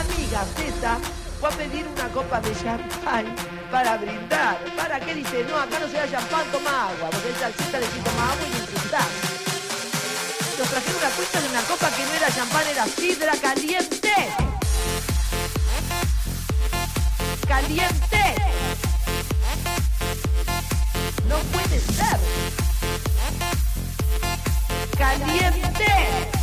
amiga Zeta fue a pedir una copa de champán para brindar. ¿Para qué dice? No, acá no se da champán, toma agua. Porque ella al Zeta le dice toma agua y brindar. Nos trajeron una cuenta de una copa que no era champán, era sidra caliente. Caliente. No puede ser. Caliente.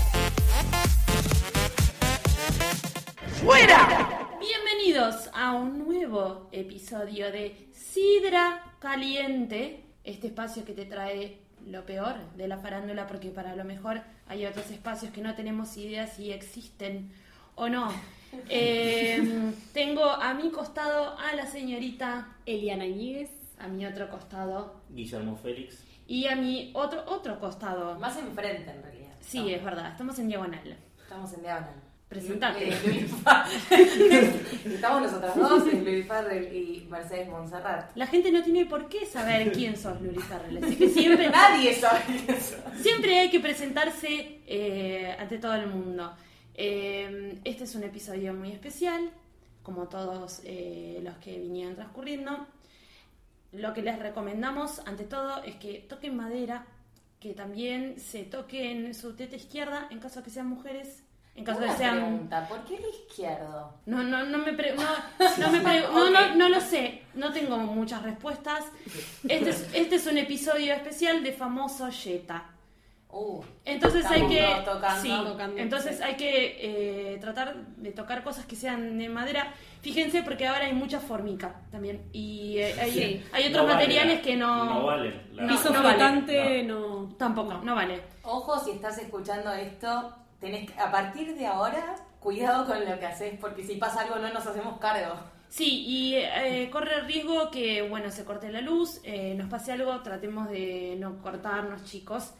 ¡Fuera! Bienvenidos a un nuevo episodio de Sidra Caliente, este espacio que te trae lo peor de la farándula, porque para lo mejor hay otros espacios que no tenemos idea si existen o no. Eh, tengo a mi costado a la señorita Eliana Ñíguez. a mi otro costado Guillermo Félix. y a mi otro otro costado. Más enfrente, en realidad. Sí, Estamos- es verdad, estamos en diagonal. Estamos en diagonal. Presentate. Estamos nosotras dos, Luli Farrell y Mercedes Monserrat. La gente no tiene por qué saber quién sos Luli Farrell, así que siempre Nadie sabe eso. Siempre hay que presentarse eh, ante todo el mundo. Eh, este es un episodio muy especial, como todos eh, los que vinieron transcurriendo. Lo que les recomendamos, ante todo, es que toquen madera, que también se toquen su teta izquierda en caso de que sean mujeres, en caso de Una sean... pregunta, ¿por qué el izquierdo? No, no, no me, pre- no, no, me pre- no, no, no lo sé, no tengo muchas respuestas. Este es, este es un episodio especial de famoso Jetta. Uh, Entonces hay que, tocando, sí, tocando, entonces sí. hay que eh, tratar de tocar cosas que sean de madera. Fíjense porque ahora hay mucha formica también y eh, hay, Sí. hay otros No vale materiales la- que no, No vale. la- No, Piso no vale. flotante, no. tampoco, no vale. ojo, si estás escuchando esto, tenés que, a partir de ahora, cuidado con lo que haces, porque si pasa algo no nos hacemos cargo. Sí, y eh, corre el riesgo que, bueno, se corte la luz, eh, nos pase algo, tratemos de no cortarnos, chicos.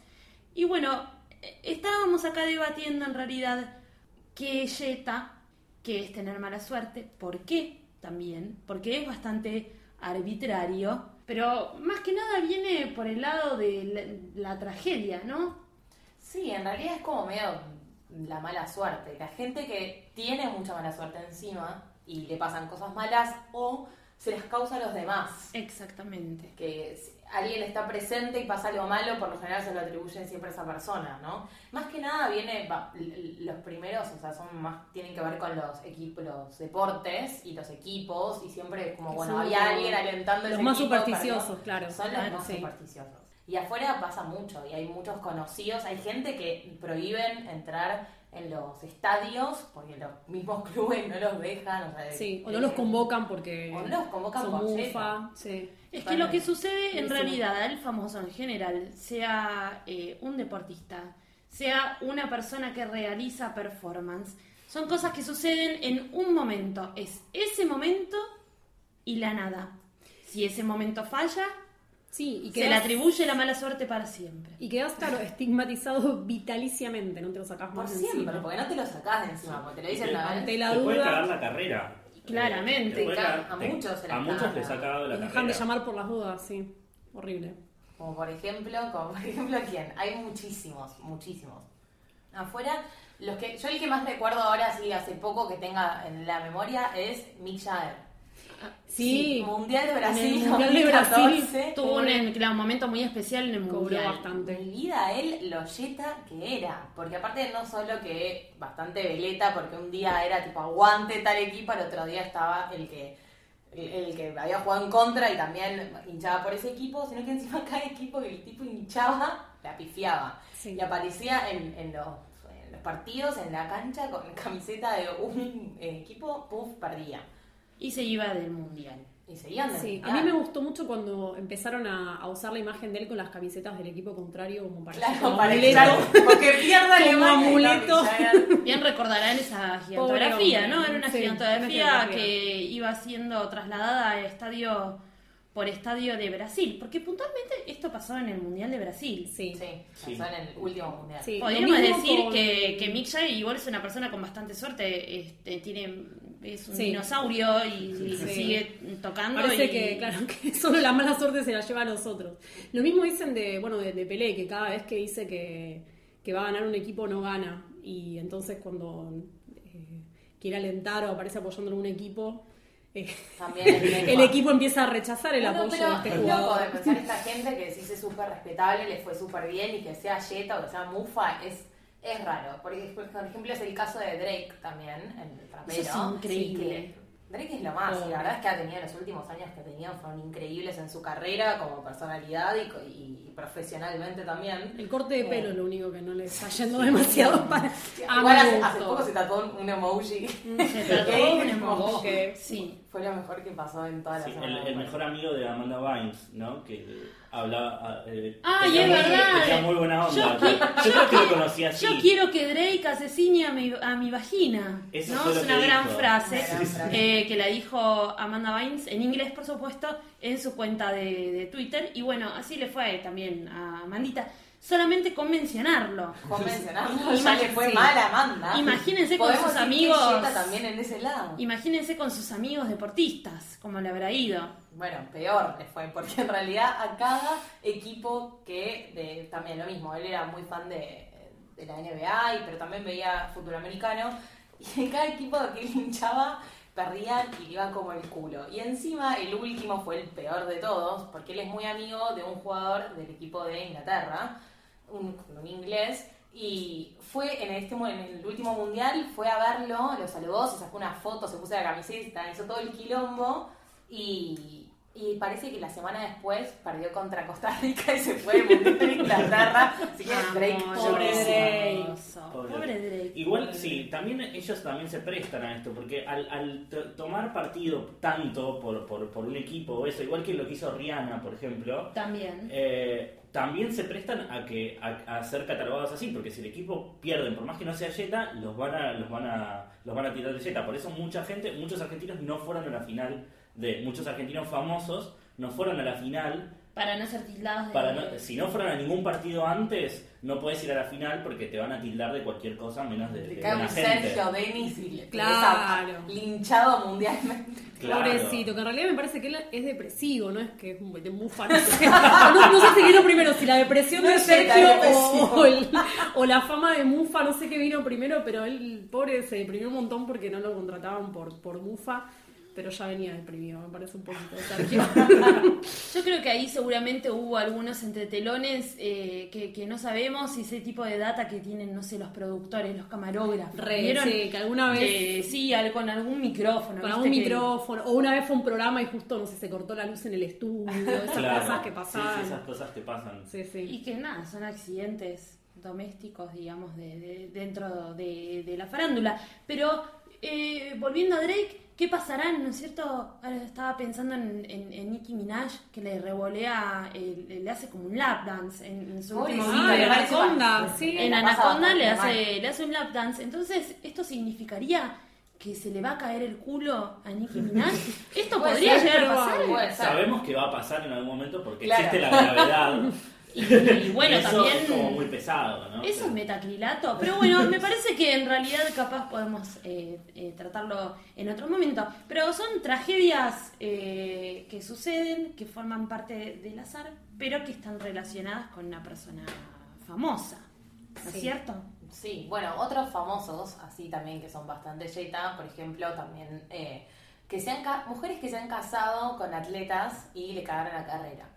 Y bueno, eh, estábamos acá debatiendo en realidad qué es Jetta, qué es tener mala suerte, por qué también, porque es bastante arbitrario, pero más que nada viene por el lado de la, la tragedia, ¿no? Sí, en realidad es como medio la mala suerte. La gente que tiene mucha mala suerte encima y le pasan cosas malas o se las causa a los demás. Exactamente. Que si alguien está presente y pasa algo malo, por lo general se lo atribuyen siempre a esa persona, ¿no? Más que nada viene, los primeros, o sea, son más, tienen que ver con los equipos, los deportes y los equipos y siempre como, bueno, había alguien alentando los más equipo supersticiosos, claro. Son los Claro, más sí. supersticiosos. Y afuera pasa mucho y hay muchos conocidos, hay gente que prohíben entrar en los estadios porque los mismos clubes no los dejan, o sea, Sí, o eh, no los convocan porque. o no los convocan son por mufa. Jetta. Sí. Es que lo que sucede en realidad, el famoso en general, sea eh, un deportista, sea una persona que realiza performance, son cosas que suceden en un momento. Es ese momento y la nada. Si ese momento falla, Sí, y se le atribuye la mala suerte para siempre. y quedas, claro, estigmatizado vitaliciamente, no te lo sacas Por más de siempre, encima. porque no te lo sacás de encima, porque te lo dicen una vez. Ante la Te puede cagar duda. la carrera. Claramente. Te puede Ca- cagar- a te- muchos se la A muchos cagan. les ha cagado la Y dejan carrera. de llamar por las dudas, sí. Horrible. Como por ejemplo, como por ejemplo quién, hay muchísimos, muchísimos. Afuera, los que yo el que más recuerdo ahora sí hace poco que tenga en la memoria es Mick Jagger. Sí. Mundial de Brasil En el Mundial de Brasil 2014. Tuvo un, claro, un momento muy especial en el Cobró mundial. bastante. Mi vida, él lo yeta que era. Porque aparte no solo que bastante veleta, porque un día era tipo aguante tal equipo, al otro día estaba el que el, el que había jugado en contra y también hinchaba por ese equipo, sino que encima cada equipo que el tipo hinchaba, la pifiaba. Sí. Y aparecía en, en los, en los partidos, en la cancha, con camiseta de un eh, equipo, puff, perdía. Y se iba del mundial. Y seguían del Sí, a mí me gustó mucho cuando empezaron a, a usar la imagen de él con las camisetas del equipo contrario como para Claro, como para amuleto. claro, porque pierda Como amuleto. Bien recordarán esa gigantografía. ¿no? Era una Sí, gigantografía que iba siendo trasladada a estadio por estadio de Brasil, porque puntualmente esto pasó en el Mundial de Brasil. Sí. Sí, Sí. pasó en el último mundial. Sí. Podríamos decir con- que, que Mick Jagger igual es una persona con bastante suerte, este, tiene, es un Sí. dinosaurio y, y Sí. sigue tocando. Parece y- que, claro, que solo la mala suerte se la lleva a nosotros. Lo mismo dicen de, bueno, de, de Pelé, que cada vez que dice que, que va a ganar un equipo no gana. Y entonces cuando eh, quiere alentar o aparece apoyando en un equipo, eh, También el equipo el empieza a rechazar el apoyo pero de este es loco jugador. de pensar esta gente que sí es súper respetable, le fue súper bien y que sea Jetta o que sea Mufa es, es raro. Porque, por ejemplo, es el caso de Drake también, el trapero. Eso es increíble. que Drake es lo más, y la verdad es que ha tenido los últimos años que ha tenido fueron increíbles en su carrera como personalidad y, profesionalmente también. El corte de Eh, pelo es lo único que no le está yendo demasiado para. a Igual hace, hace poco se tatuó un, emoji. Se trató Ok, un emoji. Sí. Fue lo mejor que pasó en toda la Sí, semana. el, el mejor amigo de Amanda Bynes, ¿no? Que hablaba. Eh, Ay, tenía es muy- verdad. Tenía muy buena onda. Yo Yo, creo que lo conocí así. Yo quiero que Drake asesine a mi, a mi vagina. Eso ¿no? fue lo Es que una gran dijo. frase Una gran frase. eh, que la dijo Amanda Bynes en inglés, por supuesto, en su cuenta de, de Twitter. Y bueno, así le fue también a Amandita. Solamente con mencionarlo. Con mencionarlo, ya fue Sí. mal a Amanda. Imagínense con sus amigos. También en ese lado. Imagínense con sus amigos deportistas, como le habrá ido. Bueno, peor le fue, porque en realidad a cada equipo que, de- también lo mismo, él era muy fan de, de la NBA, y, pero también veía fútbol americano, y en cada equipo que él hinchaba perdían y le iba como el culo. Y encima el último fue el peor de todos, porque él es muy amigo de un jugador del equipo de Inglaterra, un, un inglés, y fue en este en el último mundial, fue a verlo, lo saludó, se sacó una foto, se puso la camiseta, hizo todo el quilombo, y, y parece que la semana después perdió contra Costa Rica y se fue al mundial de Inglaterra. Así que Drake, Amor, pobre Drake. Pobre. Pobre Drake. Igual sí, también ellos también se prestan a esto, porque al, al to- tomar partido tanto por, por, por un equipo o eso, igual que lo que hizo Rihanna, por ejemplo, También. eh, también se prestan a que a, a ser catalogados así, porque si el equipo pierden, por más que no sea Jetta, los van a, los van a, los van a tirar de Jetta. Por eso mucha gente, muchos argentinos no fueron a la final de, muchos argentinos famosos no fueron a la final Para no ser tildados de... para no- si no fueron a ningún partido antes, no puedes ir a la final porque te van a tildar de cualquier cosa menos de, de buena un gente. Sergio Denis y Claro. linchado mundialmente. Claro. Pobrecito, que en realidad me parece que él es depresivo, no es que es un de mufa, no sé. No, no sé si vino primero, si la depresión No de Sergio o el- o la fama de mufa, no sé qué vino primero, pero él, pobre, se deprimió un montón porque no lo contrataban por, por mufa, pero ya venía deprimido, me parece un poquito. Yo creo que ahí seguramente hubo algunos entretelones eh, que, que no sabemos y ese tipo de data que tienen, no sé, los productores, los camarógrafos. Re, ¿Vieron? sí, que alguna vez- Que sí, al- con algún micrófono. Con algún Que- micrófono, o una vez fue un programa y justo, no sé, se cortó la luz en el estudio, esas Claro. cosas que Sí, pasaban. sí, esas cosas que pasan. Sí, sí. Y que nada, son accidentes domésticos, digamos, de, de- dentro de, de la farándula. Pero eh, volviendo a Drake, ¿qué pasará? ¿No es cierto? Ahora estaba pensando en, en, en Nicki Minaj, que le revolea, eh, le hace como un lap dance en, en su último Pobrecita, Ah, video. en Anaconda, sí. En Anaconda le hace, le hace un lap dance. Entonces, ¿esto significaría que se le va a caer el culo a Nicki Minaj? ¿Esto podría ser, llegar a pasar? Sabemos que va a pasar en algún momento porque Claro. existe la gravedad. Y, y bueno, eso también... es como muy pesado, ¿no? Eso es metacrilato, pero bueno, me parece que en realidad capaz podemos eh, eh, tratarlo en otro momento. Pero son tragedias eh, que suceden, que forman parte del azar, pero que están relacionadas con una persona famosa, ¿no es Sí. cierto? Sí, bueno, otros famosos, así también que son bastante jeta, por ejemplo, también eh, que se han ca- mujeres que se han casado con atletas y le cagaron la carrera.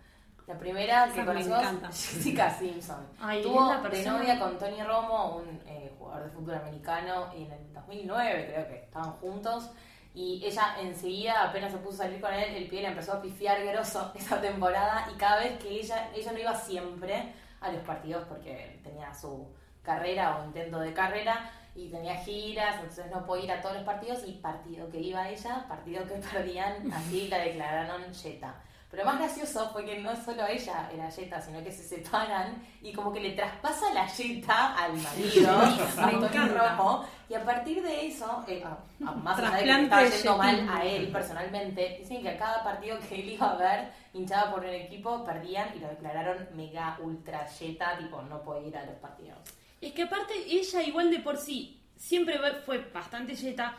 La primera que encanta. Jessica Simpson. Ay, Tuvo la de novia con Tony Romo, un eh, jugador de fútbol americano, en el 2009 creo que estaban juntos. Y ella enseguida, apenas se puso a salir con él, el pie le empezó a pifiar grosso esa temporada. Y cada vez que ella, ella no iba siempre a los partidos porque tenía su carrera o intento de carrera y tenía giras, entonces no podía ir a todos los partidos. Y partido que iba ella, partido que perdían, así la declararon Jetta. Pero lo más gracioso fue que no solo ella era Jetta, sino que se separan y como que le traspasa la Jetta al marido, a Tony. Romo, y a partir de eso, eh, a- a- más allá de que estaba yendo mal a él personalmente, dicen que a cada partido que él iba a ver, hinchada por un equipo, perdían y lo declararon mega ultra Jetta, tipo no puede ir a los partidos. Es que aparte ella igual de por sí siempre fue bastante yeta.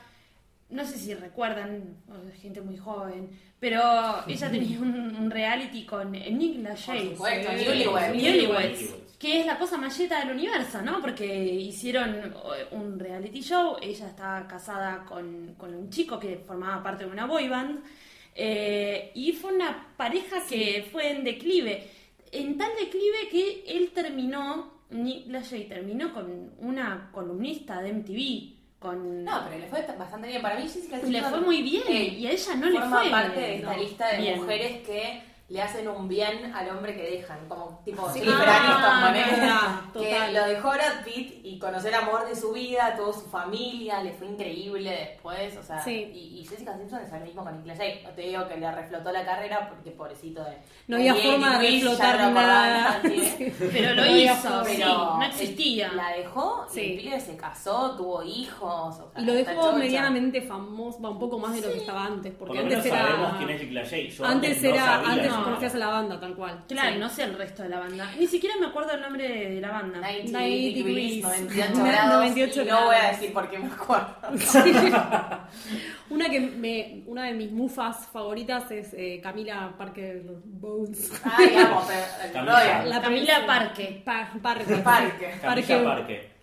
No sé si recuerdan, gente muy joven, pero ella tenía un, un reality con Nick supuesto. Newlywed. Newlyweds. que es la cosa más yeta del universo, ¿no? Porque hicieron eh, un reality show, ella estaba casada con, con un chico que formaba parte de una boy band, eh, y fue una pareja que fue en declive, en tal declive que él terminó, Nick Lachey terminó con una columnista de MTV, con... No, pero le fue bastante bien. Para mí Jessica le Simpson, fue muy bien, eh, y a ella no le forma fue parte de esta no, lista de bien. mujeres que le hacen un bien al hombre que dejan, como tipo Sí. Jennifer Ah, Aniston, que lo dejó Brad Pitt y conocer el amor de su vida, toda su familia, le fue increíble después, o sea, Sí. y, y Jessica Simpson es lo mismo con Lachey. No te digo que le reflotó la carrera porque pobrecito de No había forma de reflotar no nada. Pero lo No hizo, Pero no el- existía. La dejó Sí. y el pibe se casó, tuvo hijos. o sea, Y lo dejó medianamente famoso, un poco más de lo que estaba antes, Por porque antes era... sabemos quién es Lachey. Yo Antes no era, sabía antes conocías a la banda, tal cual. Claro, Sí. no sé el resto de la banda. Ni siquiera me acuerdo el nombre de la banda. 90 90 degrees, degrees. 98 No- grados. 98 y no voy a decir por qué me acuerdo. Una que me, una de mis mufas favoritas es eh, Camila Parker Bones. Ay, amo, pero Camila. La Camila. Parque. Pa- Parque. Parque. Camila Parque.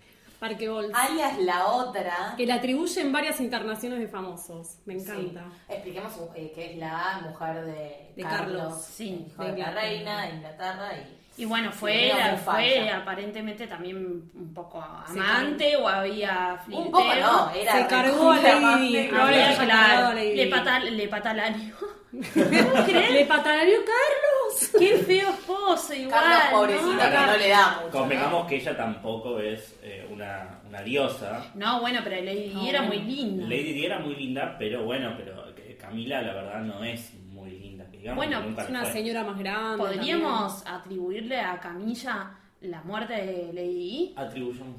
Parque Bols. Alias la otra. Que le atribuyen varias internaciones de famosos. Me Sí. encanta. Expliquemos eh, que es la mujer de, De Carlos, Carlos, sí, hijo de de la Inglaterra. reina de Inglaterra y Y bueno, fue, era fue aparentemente también un poco amante o había flirteo. un poco no, era Se cargó a Lady. Había, le Di. pata, le pata al año. Le pataleó Carlos. Qué feo esposo igual. Carlos pobrecito ¿no? que no le da mucho. Convengamos ¿no? que ella tampoco es eh, una, una diosa. No, bueno, pero Lady Di No, era bueno. muy linda. Lady Di era muy linda, pero bueno, pero Camila la verdad no es muy linda. digamos, Bueno, Es una fue. señora más grande. ¿Podríamos atribuirle a Camilla la muerte de Lady Di? Atribuyamos.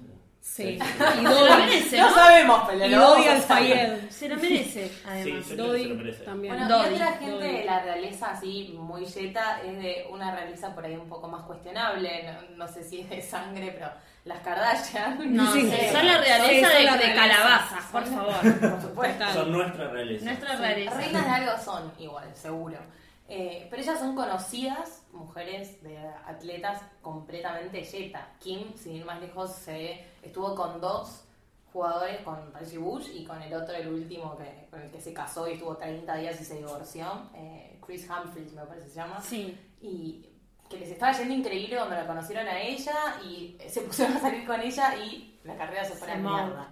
Sí. Se Y lo Dodi, merece, No ¿no? sabemos, pero y lo vamos Dodi a al saber. Fayed. Se lo merece, Sí, además. yo creo que se lo Dodi merece. también. Bueno, Dodi, y otra gente Dodi. de la realeza así muy yeta es de una realeza por ahí un poco más cuestionable, no, no sé si es de sangre, pero las Kardashian. No, Sí. sé, son la Sí, realeza son de, la de realeza. calabaza, por favor. Por supuesto. Son nuestra realeza. Nuestra realeza. Reinas de algo son igual, seguro. Eh, pero ellas son conocidas, mujeres de atletas completamente yeta. Kim, sin ir más lejos, se estuvo con dos jugadores, con Reggie Bush y con el otro, el último, que, con el que se casó y estuvo 30 días y se divorció, eh, Chris Humphries me parece que se llama. Sí. Y que les estaba yendo increíble cuando la conocieron a ella y se pusieron a salir con ella y la carrera se fue a la mierda.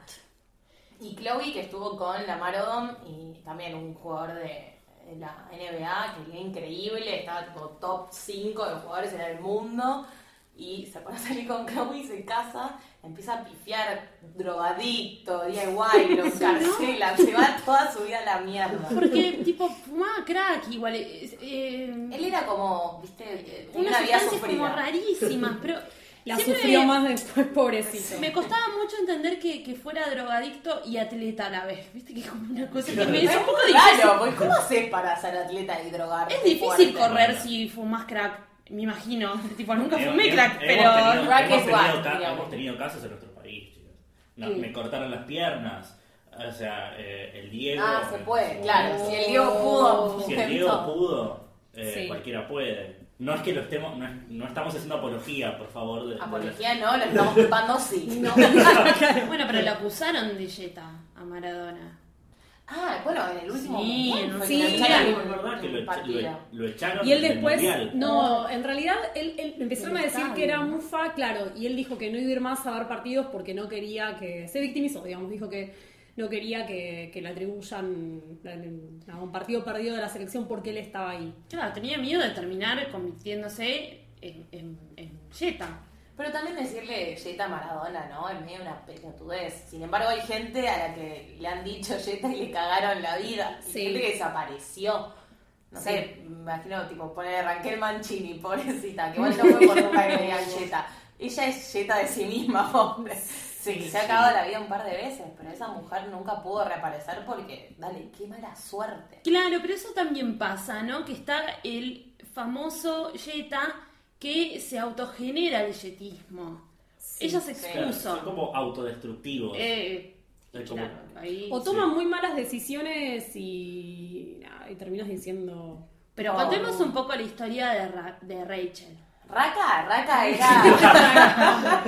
Y Chloe, que estuvo con la Marodom y también un jugador de la NBA, que era increíble, estaba tipo top 5 de jugadores en el mundo. Y se pone a salir con y se casa, empieza a pifiar, drogadicto, DIY, lo encarcela, se va toda su vida a la mierda. Porque, tipo, fumaba crack igual. eh, Él era como, viste, eh, tenía unas una vida sustancias como sufrida. rarísimas, pero La siempre sufrió más después, pobrecito. Me costaba mucho entender que, que fuera drogadicto y atleta a la vez. Viste que es como una cosa que me Es es un poco difícil. raro, porque ¿cómo haces para ser atleta y drogarte? Es difícil fuerte? correr si fumas crack, me imagino. Tipo, nunca Hemos- fumé crack, hemos pero... tenido- Crack hemos what, ca- digamos. hemos tenido casos en nuestro país, chicos. No, Sí. Me cortaron las piernas. O sea, eh, el Diego. Ah, se puede, claro. Si el Diego pudo, Si el Diego pudo, eh, Sí. cualquiera puede. No es que lo estemos, no, es- no estamos haciendo apología, por favor. De, de- Apología no, lo estamos culpando sí. Bueno, pero lo acusaron de Jetta a Maradona. Ah, bueno, en el último Sí, fue sí, que lo Sí, echaron es en verdad que lo, un echa- partido. lo- lo echaron Y él después, Mundial. no, en realidad él, él- empezaron a decir que era mufa, claro, y él dijo que no iba a ir más a ver partidos porque no quería que, se victimizó, digamos, dijo que no quería que, que le atribuyan a un partido perdido de la selección porque él estaba ahí. Claro, tenía miedo de terminar convirtiéndose en, en, en Jetta. Pero también decirle Jetta Maradona, ¿no? Es medio una pelotudez. Sin embargo, hay gente a la que le han dicho Jetta y le cagaron la vida. Y Sí. gente que desapareció. No Sí. sé, me imagino, tipo, poner a Raquel Mancini, pobrecita, que igual no fue por culpa que le digan Jetta. Ella es Jetta de sí misma, hombre. Sí, se ha acabado la vida un par de veces, pero esa mujer nunca pudo reaparecer porque, dale, qué mala suerte. Claro, pero eso también pasa, ¿no? Que está el famoso Jetta que se autogenera el yetismo. Ella se sí. Claro, expuso. son como autodestructivos. Eh, Es como- claro, ahí- O toman muy malas decisiones y terminas diciendo... Pero Oh. contemos un poco la historia de, Ra- de Rachel. Raka, Raka era.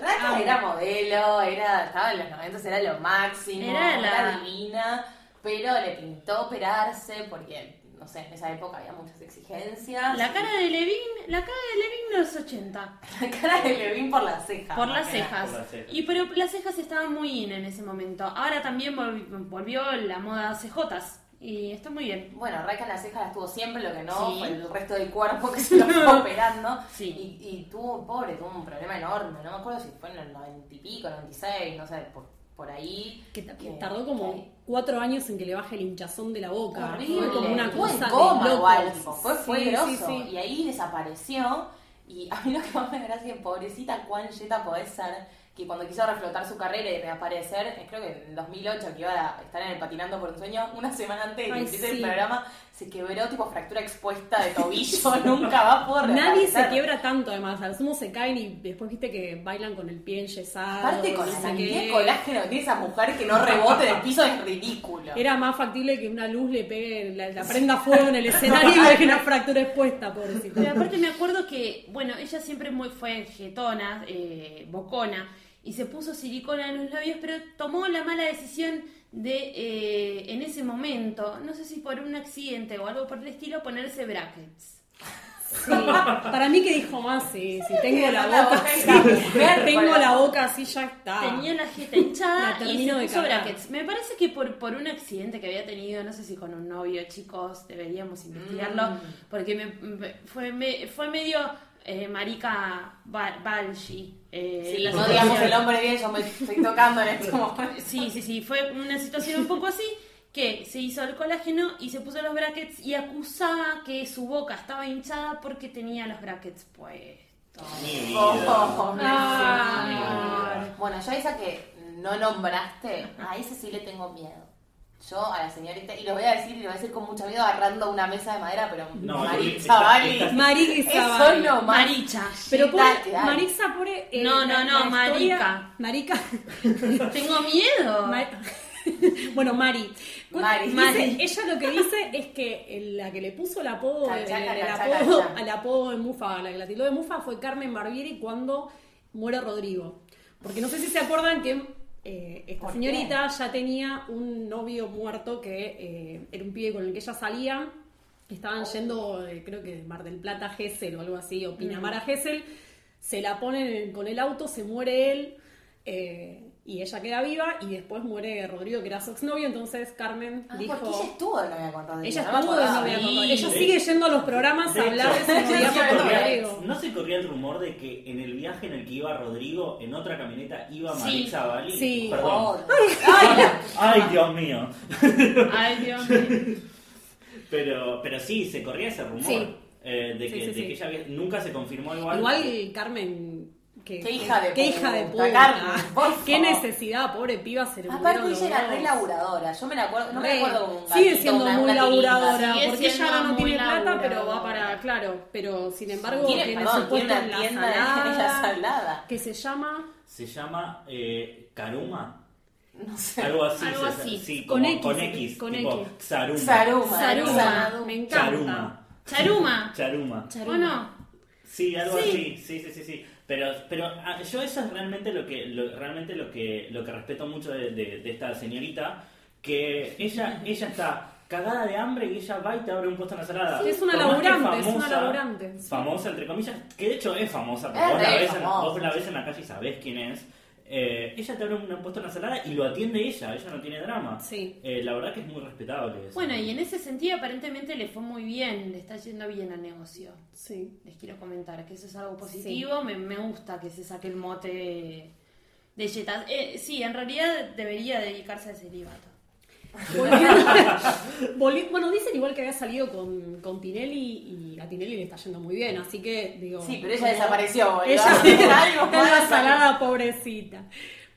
Raka era modelo, era, estaba en los 90, era lo máximo, Era era, la- divina, pero le pintó operarse porque, no sé, en esa época había muchas exigencias. La cara de Levin, la cara de Levin de los 80. La cara de Levin por las cejas. Por las cejas. por las cejas. Y pero las cejas estaban muy in en ese momento. Ahora también volvi- volvió la moda CJs. Y está muy bien. Bueno, Raka en las cejas las tuvo siempre, lo que no Sí. fue el resto del cuerpo que se lo fue operando. Sí. Y, y tuvo, pobre, tuvo un problema enorme. No me acuerdo si fue en el 90 y pico, 96, no sé, por, por ahí. Que ta- Que- tardó como que- cuatro años en que le baje el hinchazón de la boca. Horrible. Fue como una cosa de coma igual, tipo, fue, fue Sí, grosso. Y ahí desapareció. Y a mí lo que más me gracia es, pobrecita, cuán yeta podés ser, que cuando quiso reflotar su carrera y reaparecer, eh, creo que en 2008, que iba a estar en el Patinando por un Sueño, una semana antes de que Ay, empiece sí. el programa, se quebró tipo fractura expuesta de tobillo, nunca va a poder Nadie se quiebra tanto, además. Al sumo se caen y después viste que bailan con el pie enyesado. Aparte con la de colágeno que tiene esa mujer que no rebote del piso es ridículo. Era más factible que una luz le pegue, la, la prenda fuego en el escenario y que una fractura expuesta, pobrecita. Pero aparte me acuerdo que, bueno, ella siempre muy fue jetona, eh, bocona, y se puso silicona en los labios, pero tomó la mala decisión de, eh, en ese momento, no sé si por un accidente o algo por el estilo, ponerse brackets. Sí. Para mí que dijo más, sí, si tengo la boca boca así, tengo la boca así, ya está. Tenía la jeta hinchada La y se puso brackets. Me parece que por, por un accidente que había tenido, no sé si con un novio, chicos, deberíamos investigarlo, Mm. porque me, me- fue, me- fue medio eh, marica Ba- Balshi. Eh, Sí, la no digamos el hombre bien, yo me estoy tocando en este momento. Sí, sí, sí, fue una situación un poco así, que se hizo el colágeno y se puso los brackets y acusaba que su boca estaba hinchada porque tenía los brackets puestos. Mi vida. Oh, Ah. Bueno, yo a esa que no nombraste, a esa sí le tengo miedo. Yo a la señorita, y lo voy a decir, y lo voy a decir con mucho miedo, agarrando una mesa de madera, pero No, Maritza está- Bali, Marixa eso no más. Maricha. Pero. Marixa pobre... eh, No, no, no, marica. Marica. Tengo miedo. Bueno, Mari. Mari. Dice- Mari. Ella lo que dice es que la que le puso el apodo, el apodo al apodo de Mufa, la que la tildó de Mufa fue Carmen Barbieri cuando muere Rodrigo. Porque no sé si se acuerdan que eh, esta ¿Por señorita ya tenía un novio muerto que eh, era un pibe con el que ella salía. Estaban yendo, eh, creo que de Mar del Plata a Gesell o algo así, o Pinamar a Gesell. Se la ponen con el auto, se muere él. Y ella queda viva y después muere Rodrigo, que era su exnovio, entonces Carmen Ah, dijo... porque ella estuvo de novia con Rodrigo. Ella estuvo de novia con Sí. Rodrigo. Ella sigue yendo a los programas de a hablar de su sí, con sí, Rodrigo. ¿No se corría el rumor de que en el viaje en el que iba Rodrigo, en otra camioneta, iba Sí. Maritza Bali? Sí. Perdón. Joder. Ay, ay, Dios mío. Ay, Dios mío. Pero, pero sí, se corría ese rumor. Sí. eh, de Sí, que, sí, de sí. que ella había- nunca se confirmó igual. Igual Carmen... Que, Qué hija de qué puta, hija de puta. Carmen, Qué necesidad, pobre piba, se le Aparte ella era re laburadora. Yo me la acuerdo, no me Re. acuerdo un Sigue siendo una- muy laburadora, Sigue porque ella ahora no tiene plata, pero va laburadora. para, claro, pero sin embargo Tiene, tiene, perdón, su puesto en la tienda de salada, ella salada. que se llama Se llama eh, Karuma. No sé. Algo así. Algo así. Sí, Con como X, con X. con tipo X. Xaruma. Saruma. Saruma, Saruma. me encanta. Charuma. Charuma. Charuma. Charuma. ¿O no? Sí, algo Sí. así, sí, sí, sí, sí. Pero, pero ah, yo eso es realmente lo que, lo, realmente lo que, lo que respeto mucho de, de- de esta señorita, que ella, ella está cagada de hambre y ella va y te abre un puesto en la salada. Sí, es una laburante, es una laburante. Famosa, entre comillas, que de hecho es famosa, porque Es vos, la ves en, famosa. vos la ves en la calle y sabés quién es. Eh, ella te abre un puesto en la salada y lo atiende ella, ella no tiene drama. Sí. Eh, la verdad que es muy respetable eso. Bueno, y en ese sentido aparentemente le fue muy bien, le está yendo bien al negocio. Sí. Les quiero comentar que eso es algo positivo, me, me gusta que se saque el mote de, Yetas. Eh, sí, en realidad debería dedicarse al celibato. Bueno, dicen igual que había salido con, con Tinelli y a Tinelli le está yendo muy bien, así que digo. Sí, pero ella como- desapareció. Ella Algo está la salada, pobrecita.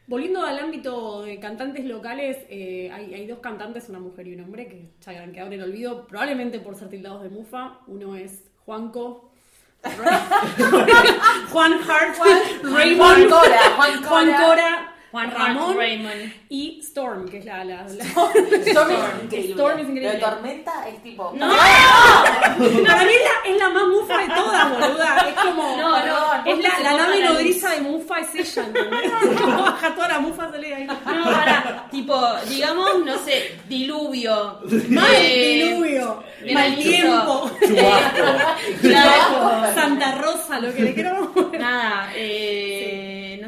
Volviendo al ámbito de cantantes locales, eh, hay, hay dos cantantes, una mujer y un hombre, que ya han quedado en el olvido, probablemente por ser tildados de mufa. Uno es Juanco. Juan Hart, Juan Raymond, Cora, Juan Cora. Juan Cora, Juan Ramón Raymond. y Storm, que es la... la- la- Storm es increíble. Storm es increíble. De Tormenta es tipo. No, Para mí es la, es la más mufa de todas, boluda. Es como... No, no, es la, la nave nodriza de mufa es ella, ¿entendés? Como baja toda la mufa, sale ahí. No, para, tipo, digamos, no sé, diluvio. Mal eh, diluvio, granizo. mal tiempo, Chubasco. Santa Rosa, lo que le poner. Nada, eh, no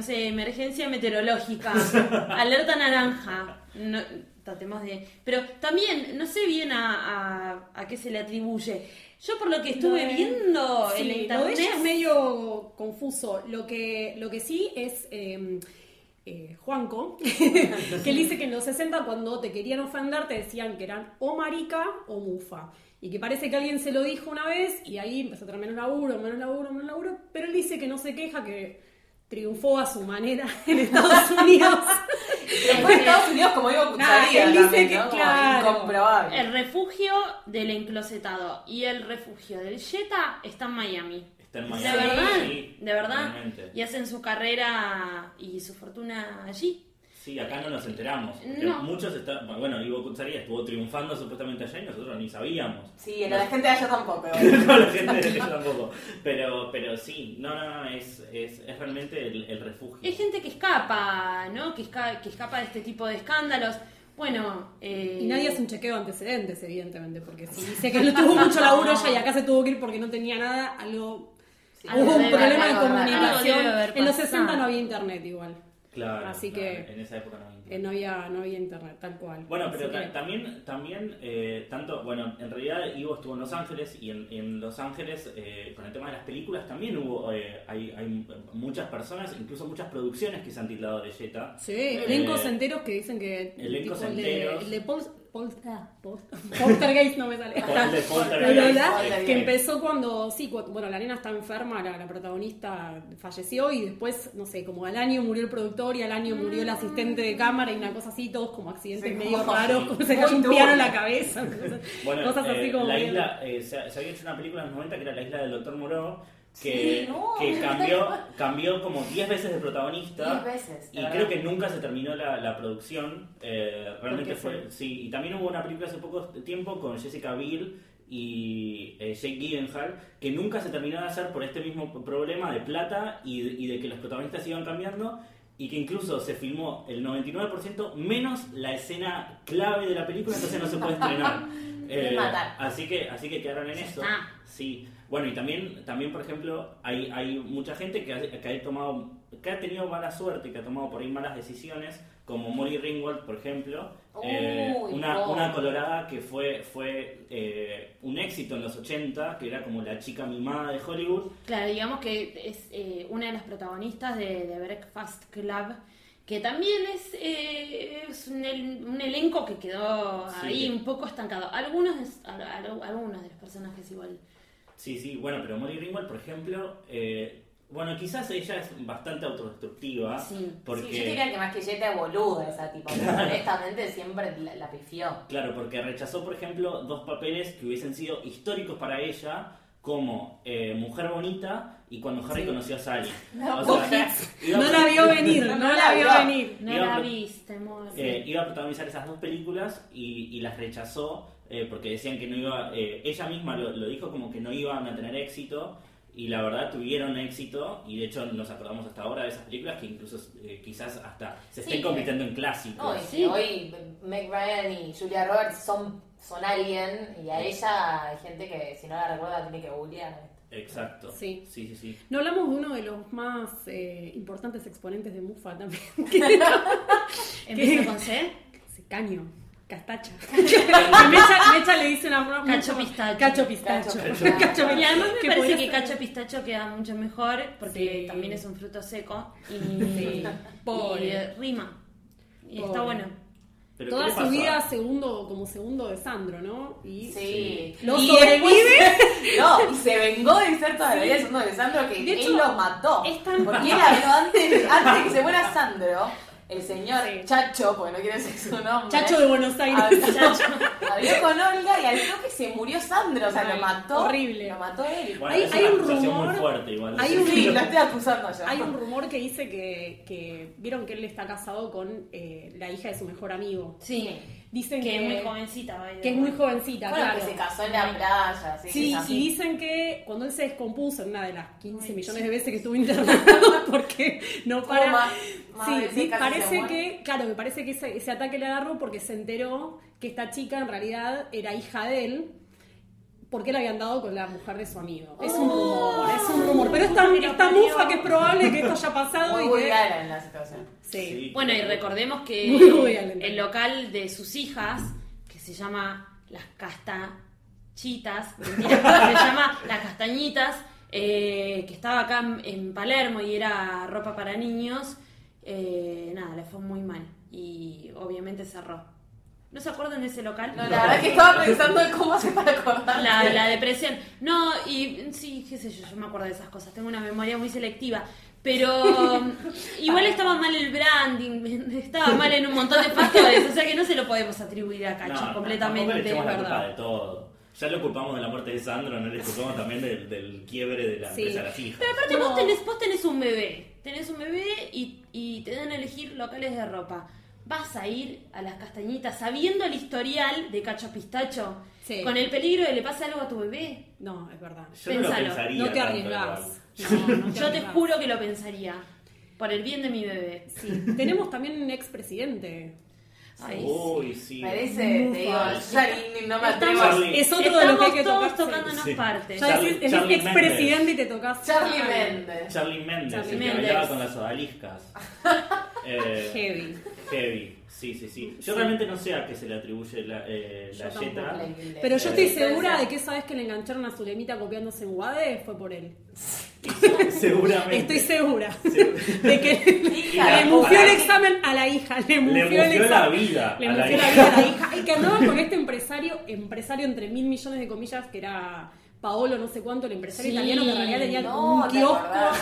sé, emergencia meteorológica, alerta naranja. No, tratemos de. Pero también, no sé bien a, a, a qué se le atribuye. Yo, por lo que estuve de- viendo Sí, en lo de internet. es medio confuso. Lo que, lo que sí es eh, eh, Juanco, que él dice que en los 60 cuando te querían ofender te decían que eran o marica o mufa. Y que parece que alguien se lo dijo una vez y ahí empezó a tener menos laburo, menos laburo, menos laburo. Pero él dice que no se queja, que triunfó a su manera en Estados Unidos. Después de Estados Unidos, como digo, cucharía. él dice también, que, ¿no? Como claro. Incomprobable. El refugio del enclosetado y el refugio del Jetta está en Miami. Está en De Miami. verdad, Sí, de verdad. totalmente. Y hacen su carrera y su fortuna allí. Sí, acá no nos enteramos. No. Muchos están. Bueno, Ivo Kutsaria estuvo triunfando supuestamente allá y nosotros ni sabíamos. Sí, la gente de allá tampoco. no, la gente de allá tampoco. Pero, pero sí, no, no, no, es, es, es realmente el, el refugio. Es gente que escapa, ¿no? Que, esca- que escapa de este tipo de escándalos. Bueno, eh, Y nadie hace un chequeo de antecedentes, evidentemente, porque si dice que no tuvo mucho laburo ella y acá se tuvo que ir porque no tenía nada, algo Sí, hubo un problema de comunicación. En los pasado. 60 no había internet igual. Claro. Así claro, que- En esa época no había Eh, no había, no había internet, tal cual. Bueno, Así pero que- también, también eh, tanto, bueno, en realidad Ivo estuvo en Los Ángeles y en, en Los Ángeles, eh, con el tema de las películas, también hubo, eh, hay, hay muchas personas, incluso muchas producciones que se han tildado de Jetta. Sí, Eh, elencos enteros que dicen que. elencos tipo el de, enteros. el de Pol- Pol- ah, Pol- Poltergeist no me sale. Poltergeist, que empezó cuando, sí, cu- bueno, la nena está enferma, la, la protagonista falleció y después, no sé, como al año murió el productor y al año murió el asistente de cámara y una cosa así, todos como accidentes Sí, medio como- raros, como se cayó un piano en la cabeza, cosas, Bueno, cosas así eh, como... la isla, eh, se, se había hecho una película en los 90 que era La isla del Doctor Moreau, que, Sí, no. que cambió, cambió como 10 veces de protagonista. Veces, Y creo que nunca se terminó la, la producción. eh, realmente fue. Sí, y también hubo una película hace poco tiempo con Jessica Biel y eh, Jake Gyllenhaal que nunca se terminó de hacer por este mismo problema de plata y de, y de que los protagonistas iban cambiando y que incluso se filmó el 99% menos la escena clave de la película, entonces no se puede estrenar. Eh, matar. así que así que quedaron en eso. Sí, bueno, y también, también por ejemplo, hay, hay mucha gente que ha, que ha tomado, que ha tenido mala suerte, que ha tomado por ahí malas decisiones, como Molly Ringwald, por ejemplo, eh, una, no. una colorada que fue, fue eh, un éxito en los 80, que era como la chica mimada de Hollywood. Claro, digamos que es eh, una de las protagonistas de, de Breakfast Club, que también es, eh, es un, el- un elenco que quedó Sí. ahí un poco estancado. Algunos, al- algunos de los personajes igual. Sí, sí, bueno, pero Molly Ringwald, por ejemplo, eh, bueno, quizás ella es bastante autodestructiva, Sí. porque... Sí, yo diría que más que Jetta es boluda esa tipo. Honestamente siempre la, la pifió. Claro, porque rechazó, por ejemplo, dos papeles que hubiesen sido históricos para ella, como eh, Mujer Bonita y cuando Harry Sí. conoció a Sally. No, O vos sea, iba, No la vio venir, no, No la vio venir. No Iba la viste, amor. eh, iba a protagonizar esas dos películas y, y las rechazó eh, porque decían que no iba, eh, ella misma lo, lo dijo como que no iban a tener éxito y la verdad tuvieron éxito y de hecho nos acordamos hasta ahora de esas películas que incluso eh, quizás hasta se estén Sí. convirtiendo en clásicos. No, y Sí. hoy Meg Ryan y Julia Roberts son, son alguien y a ella hay gente que si no la recuerda tiene que googlear. Exacto. Sí. sí, sí. sí. No hablamos de uno de los más eh, importantes exponentes de Mufa también. ¿Empieza con C? Sí, Caño, castacha. Mecha, Mecha le dice una broma. Cacho mucho- pistacho. Cacho pistacho. Cacho Cacho pistacho. Y además me Que parece que cacho pistacho queda mucho mejor porque Sí. también es un fruto seco y, Sí. Pobre. y, eh, rima. Y está bueno. Pero Toda ¿qué le su vida segundo, como segundo de Sandro, ¿no? Y Sí. Lo Y sobrevive. después- no, y se vengó de ser toda la vida segundo de Sandro que De él hecho, lo mató. es tan- Porque él habló antes, antes de que se muera Sandro. El señor Sí. Chacho, porque no quiere decir su nombre. Chacho de Buenos Aires. Habló, habló con Olga y al toque se murió Sandro, o sea, Ay, lo mató. horrible. Lo mató él. Bueno, Hay- es hay una un rumor- muy fuerte igual. hay un- Sí, lo estoy acusando yo. Hay un rumor que dice que, que vieron que él está casado con eh, la hija de su mejor amigo. Sí, Dicen que que, es muy jovencita. que es muy jovencita, Bueno, claro. que se casó en la playa, sí, Sí, y dicen que cuando él se descompuso en una de las 15 millones de veces que estuvo internado, porque no para. Más Sí, parece que, claro, me parece que ese, ese ataque le agarró porque se enteró que esta chica en realidad era hija de él. Porque le habían dado con la mujer de su amigo. Es un rumor, es un rumor. Pero es tan, es tan mufa que es probable que esto haya pasado Muy y que. En la situación. Sí. Sí. Bueno, y recordemos que Muy el local de sus hijas, que se llama Las Castachitas, mentira, se llama Las Castañitas, eh, que estaba acá en, en Palermo y era ropa para niños, eh, nada, le fue muy mal y obviamente cerró. ¿No se acuerdan de ese local? No, la verdad es que estaba pensando en cómo hacer para acordar. La, la depresión. No, y sí, qué sé yo, yo me acuerdo de esas cosas. Tengo una memoria muy selectiva. Pero igual estaba mal el branding, estaba mal en un montón de factores. O sea que no se lo podemos atribuir a Cacho No, no, completamente, tampoco le echamos la culpa verdad. de todo. Ya lo culpamos de la muerte de Sandro, no le culpamos también del, del quiebre de la Sí. empresa de las hijas. Pero aparte No. vos, tenés, vos tenés un bebé. Tenés un bebé y, y te dan a elegir locales de ropa. Vas a ir a las castañitas sabiendo el historial de Cacho Pistacho. Sí. Con el peligro de que le pase algo a tu bebé. No, es verdad. Yo no lo Pensalo. No te igual. No, no Yo te juro que lo pensaría. Por el bien de mi bebé. Sí. Tenemos también un expresidente. Ay, Uy, sí. Parece, te digo, ni- no me atrevo Charlie. Es otro de los que hay que Estamos todos tocándonos Sí. partes. Ya Charlie- decís, es Charlie expresidente y te tocas. Charlie Méndez. Charlie Méndez, Charlie el que bailaba con las odaliscas. Eh, Heavy. Heavy, sí, sí, sí. Yo realmente no sé a qué se le atribuye la, eh, la yeta. Le- Pero yo estoy segura de que esa vez que le engancharon a Zulemita copiándose en Wade fue por él. Seguramente. Estoy segura. De que Hija, le mufió el examen a la hija. Le mufió, Le el mufió la vida Le mufió la vida a la hija. Y que andaba con este empresario, empresario entre mil millones de comillas, que era Paolo no sé cuánto, el empresario Sí. italiano que en realidad tenía No, un ¿te kiosco.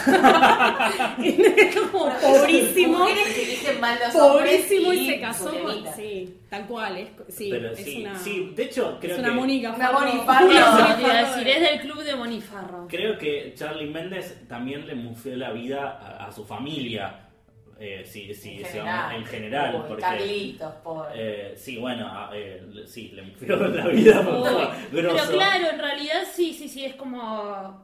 como pobrísimo. Que mal los hombres Pobrísimo y se casó con. Sí, tal cual. Es, sí, Pero es sí, una. sí, de hecho creo es una que Mónica Una Farro. Moni Farro. Una Eso Moni te iba a Farro decir, de- es del club de Monifarro. creo que Charlie Méndez también le mufió la vida a, a su familia. Eh, sí, sí, en general. en general, Uy, porque Carlitos, pobre. eh, sí, bueno, a- eh, sí, le mufió la vida por favor, Pero claro, en realidad sí, sí, sí, es como...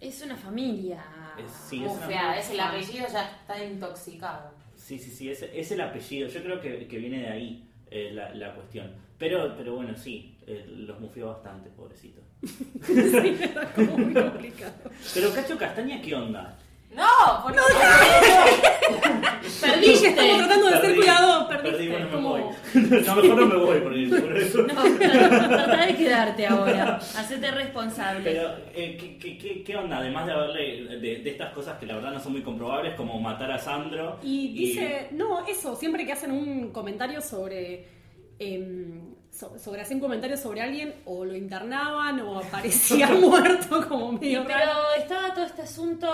Es una familia. Es- sí, es una Bufeada, es el apellido ya está intoxicado. Sí, sí, sí, es, es el apellido. Yo creo que, que viene de ahí eh, la, la cuestión. Pero, pero bueno, sí, eh, los mufió bastante, pobrecito. Sí, era como muy complicado. Pero Cacho Castaña, ¿qué onda? No, porque Perdiste. Estamos tratando de ser Perdí, cuidados. Perdí, bueno, me voy. No, mejor no me voy por, por eso. No, trata trata de quedarte ahora. Hacete responsable. Pero, eh, ¿qué, qué, qué, qué onda? Además de haberle de, de estas cosas que la verdad no son muy comprobables, como matar a Sandro. Y dice, no, eso, siempre que hacen un comentario sobre. So- sobre hacer un comentario sobre alguien, o lo internaban, o aparecía muerto como medio raro. Pero estaba todo este asunto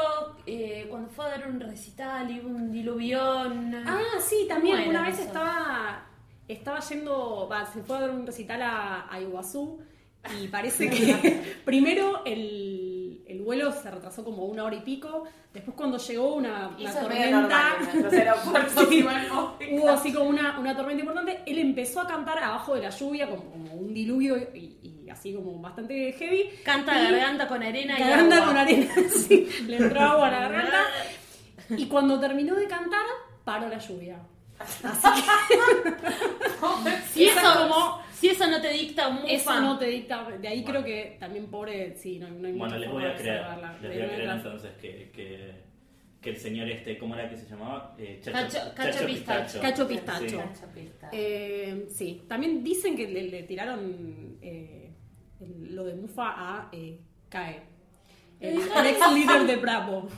eh, cuando fue a dar un recital y hubo un diluvión. Ah, sí, también una vez eso. estaba estaba yendo, se fue a dar un recital a, a Iguazú y parece que primero el vuelo se retrasó como una hora y pico, después cuando llegó una, tormenta, Sí. hubo así como una, una tormenta importante, él empezó a cantar abajo de la lluvia como, como un diluvio y, y así como bastante heavy. Canta Y- garganta con arena y Garganta agua. con arena, sí, le entró agua a la garganta. Y cuando terminó de cantar, paró la lluvia. Así Si Esa eso, es como- si eso no te dicta un eso mufa. no te dicta. De ahí creo que también, pobre, sí, no, no hay Bueno, les voy a creer. Les voy a creer entonces que, que, que el señor este, ¿cómo era que se llamaba? Eh, Cacho- Cacho Pistacho. Cacho Pistacho. Sí. Cacho pista. Eh, sí, también dicen que le, le tiraron eh, lo de Mufa a eh, Cae. El, el ex líder de Bravo.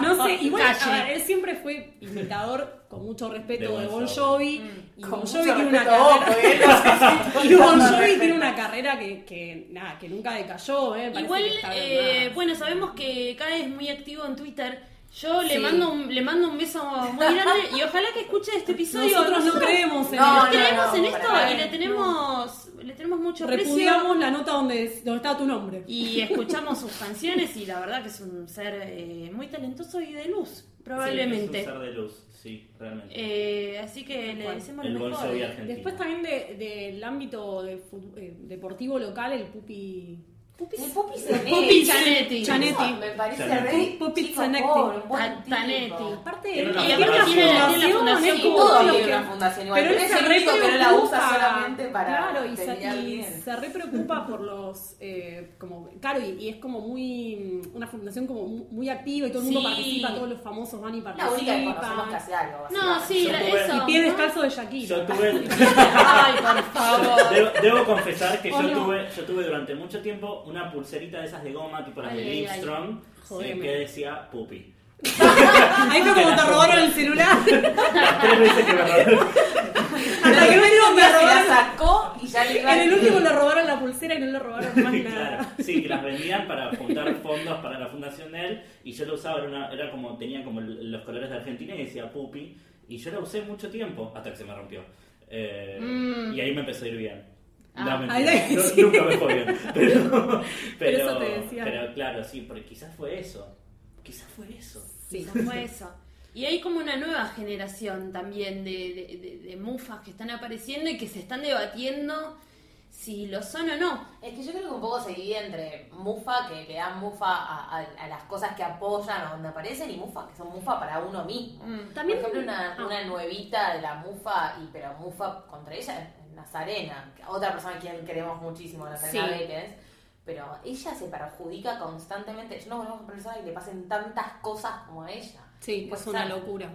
No sé, igual Calle. a ver, él siempre fue imitador con mucho respeto De de Bon Jovi. Jovi. Y Con Bon Jovi tiene una carrera. Y Bon Jovi tiene una carrera que, que, nada, que nunca decayó, ¿eh? Igual, eh, bueno, sabemos que Cae es muy activo en Twitter Yo le Sí. mando un, le mando un beso muy grande y ojalá que escuche este episodio. Nosotros no creemos en No, no el- no, creemos en esto y le tenemos, le tenemos mucho Repudiamos aprecio. la nota donde, donde está tu nombre. Y escuchamos sus canciones y la verdad que es un ser eh, muy talentoso y de luz, probablemente. Es un ser de luz, sí, realmente. Eh, así que le deseamos el lo mejor. Después también de- del ámbito de eh, deportivo local, el Pupi... El Pupi Zanetti. Pupi Zanetti. Zanetti. Me parece Zanetti. re Pupi chico Zanetti. tipo. Tanetti. Aparte, Y él aparte tiene, la fundación como- todo lo que- fundación igual. Pero él es no la usa solamente para claro, y, se, y re preocupa por los eh, como claro y, y es como muy una fundación como mu- muy activa y todo el mundo participa todos los famosos van y La única que conocemos que participan hace algo. No, sí, eso. y pie descalzo de Shakira Yo tuve, Ay, por favor. debo, confesar que yo tuve durante mucho tiempo una pulserita de esas de goma, tipo las Ay, de ay, ay. Livestrong, eh, que decía pupi. ahí fue como te robaron el celular tres veces que me robaron. hasta que el último Un me la robaron sacó y ya le iba en el último le robaron la pulsera y no le robaron más Claro, nada sí, que las vendían para juntar fondos para la fundación de él y yo lo usaba, era, una- era como, tenía como los colores de Argentina y decía pupi y yo la usé mucho tiempo hasta que se me rompió. Eh, Mm. Y ahí me empezó a ir bien. Ah. No, mentira, Ahí- no, sí. nunca me fue bien. Pero, pero, Pero eso te decía. pero claro, sí, porque quizás fue eso. Quizás fue eso. sí Quizás fue eso. Y hay como una nueva generación también de, de, de- de mufas que están apareciendo y que se están debatiendo si lo son o no. Es que yo creo que un poco se divide entre mufa, que le dan mufa a, a- a las cosas que apoyan o donde aparecen, y mufa, que son mufa para uno mismo. Mm. También- Por ejemplo, una, ah. una nuevita de la mufa, y pero mufa contra ella es Nazarena, otra persona a quien queremos muchísimo, Nazarena Sí. Vélez. Pero ella se perjudica constantemente. Yo no conozco a persona que le pasen tantas cosas como a ella. Sí, Puede es una locura.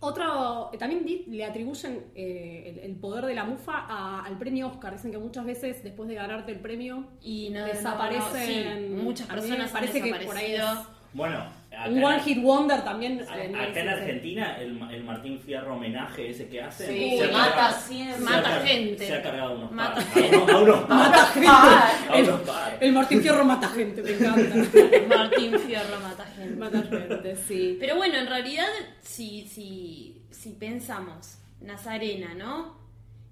Otro, también le atribuyen eh, el, el poder de la mufa a- al premio Oscar. Dicen que muchas veces después de ganarte el premio Y no desaparecen. no, sí, muchas personas parece que por ahí es Bueno, acá, un one hit wonder también. acá en. Argentina, el, el Martín Fierro homenaje ese que hacen, Sí, se mata cargado- siempre. se ha Mata gente. Se ha cargado unos Mata pares. gente. A unos, a unos pares. Mata gente. A El, unos pares. el Martín Fierro mata gente, me encanta. Martín Fierro mata gente. mata gente, sí. Pero bueno, en realidad, si, si, si pensamos, Nazarena, ¿no?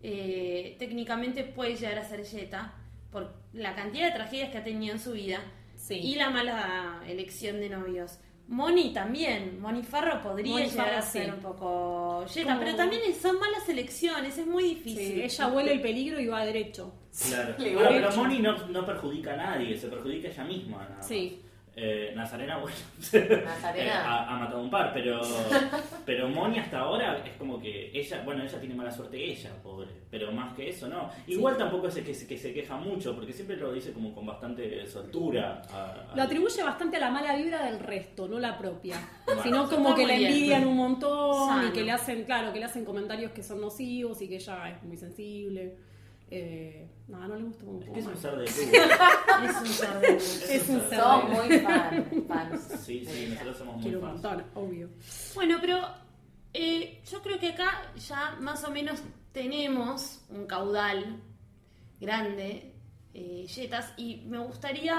Eh, técnicamente puede llegar a ser Jetta por la cantidad de tragedias que ha tenido en su vida Sí. y la mala elección de novios. Moni también, Moni Farro podría Moni llegar Farro, a ser sí. un poco Como- pero también son malas elecciones, es muy Sí, difícil. ella huele el peligro y va derecho. Claro. Pero. Moni no, no perjudica a nadie, se perjudica ella misma. nada más. Sí. Eh, Nazarena, bueno, Nazarena. eh, ha, ha matado un par, pero, pero Moni hasta ahora es como que ella, bueno, ella tiene mala suerte ella, pobre, pero más que eso, no. Igual tampoco es que, se- que se queja mucho, porque siempre lo dice como con bastante soltura. a- a- Lo atribuye bastante a la mala vibra del resto, no la propia. Bueno. Sino como que la bien. envidian un montón Sano. y que le hacen, claro, que le hacen comentarios que son nocivos y que ella es muy sensible. Eh, no, no le gusta como Es que es un ser de luz. Es un ser de luz. Es un ser Somos muy fan, fans. Sí, sí, nosotros somos muy Quiero un fans. montón, obvio. Bueno, pero eh, yo creo que acá ya más o menos tenemos un caudal grande, eh, yetas, y me gustaría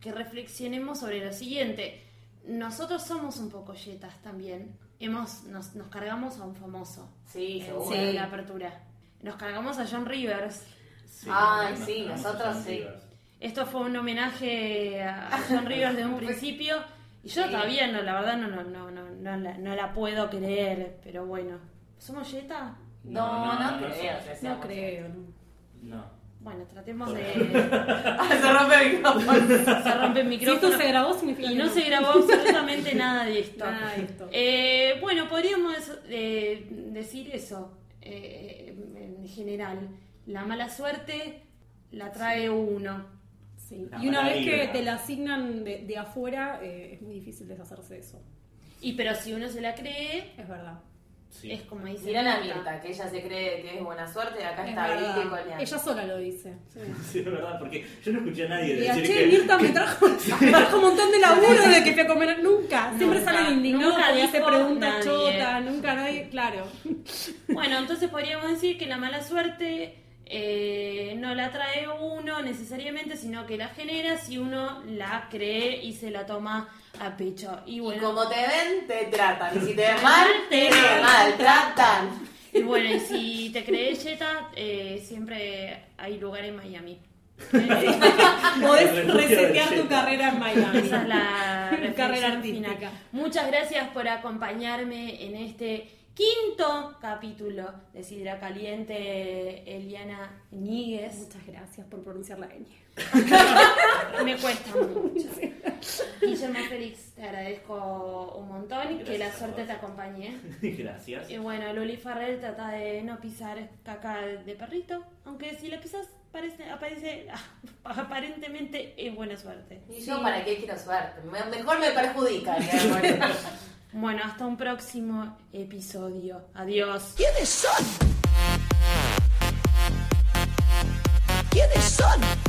que reflexionemos sobre lo siguiente. Nosotros somos un poco yetas también. Hemos, nos, nos cargamos a un famoso Sí, en seguro. la apertura. Nos cargamos a John Rivers. Sí, Ay, nos sí, nosotros sí. Rivers. Esto fue un homenaje a John Rivers de un principio. Y yo Sí. todavía no, la verdad no, no, no, no, no, la, no la puedo creer, pero bueno. ¿Somos Jetta? No, no, creo. somos- que No creo, no. No. Bueno, tratemos de... Ah, se rompe el micrófono. Se rompe el Si micrófono. esto se grabó, significa y que no se grabó absolutamente nada de esto. Nada de esto. Eh, bueno, podríamos eh, decir eso eh, en general. La mala suerte la trae uno. Sí. La Y una vez que te la asignan de, de afuera, eh, es muy difícil deshacerse de eso. Y pero si uno se la cree, Es verdad. Sí. es como dice Mirá la Mirta. Que ella se cree que es buena suerte, acá Es está verdad. Billy coleando. Ella sola lo dice. Sí. Sí, es verdad, porque yo no escuché a nadie Y a decir che, que... Mirta me trajo, me trajo un montón de laburo de que fui a comer. Nunca. Siempre Nunca, indignados nunca porque hace preguntas nadie. chotas. Nunca nadie. Claro. Bueno, entonces podríamos decir que la mala suerte eh, no la trae uno necesariamente, sino que la genera si uno la cree y se la toma a pecho. Y Y bueno, como te ven, te tratan. Y si te ven mal, te maltratan. y bueno, y si te crees Jetta, eh, siempre hay lugar en Miami. Podés El refugio resetear tu carrera en Miami. Esa es la Carrera artística. final. Muchas gracias por acompañarme en este quinto capítulo de Sidra Caliente, Eliana Níguez. Muchas gracias por pronunciar la ñ. Me cuesta mucho. Guillermo Félix, te agradezco un montón y que la suerte te acompañe. Gracias. Y bueno, Luli Farrell trata de no pisar caca de perrito, aunque si le pisas parece, aparece, aparentemente es buena suerte. Y yo, ¿para qué quiero suerte? Me- Mejor me perjudica. Bueno, hasta un próximo episodio. Adiós. ¿Quiénes son? ¿Quiénes son?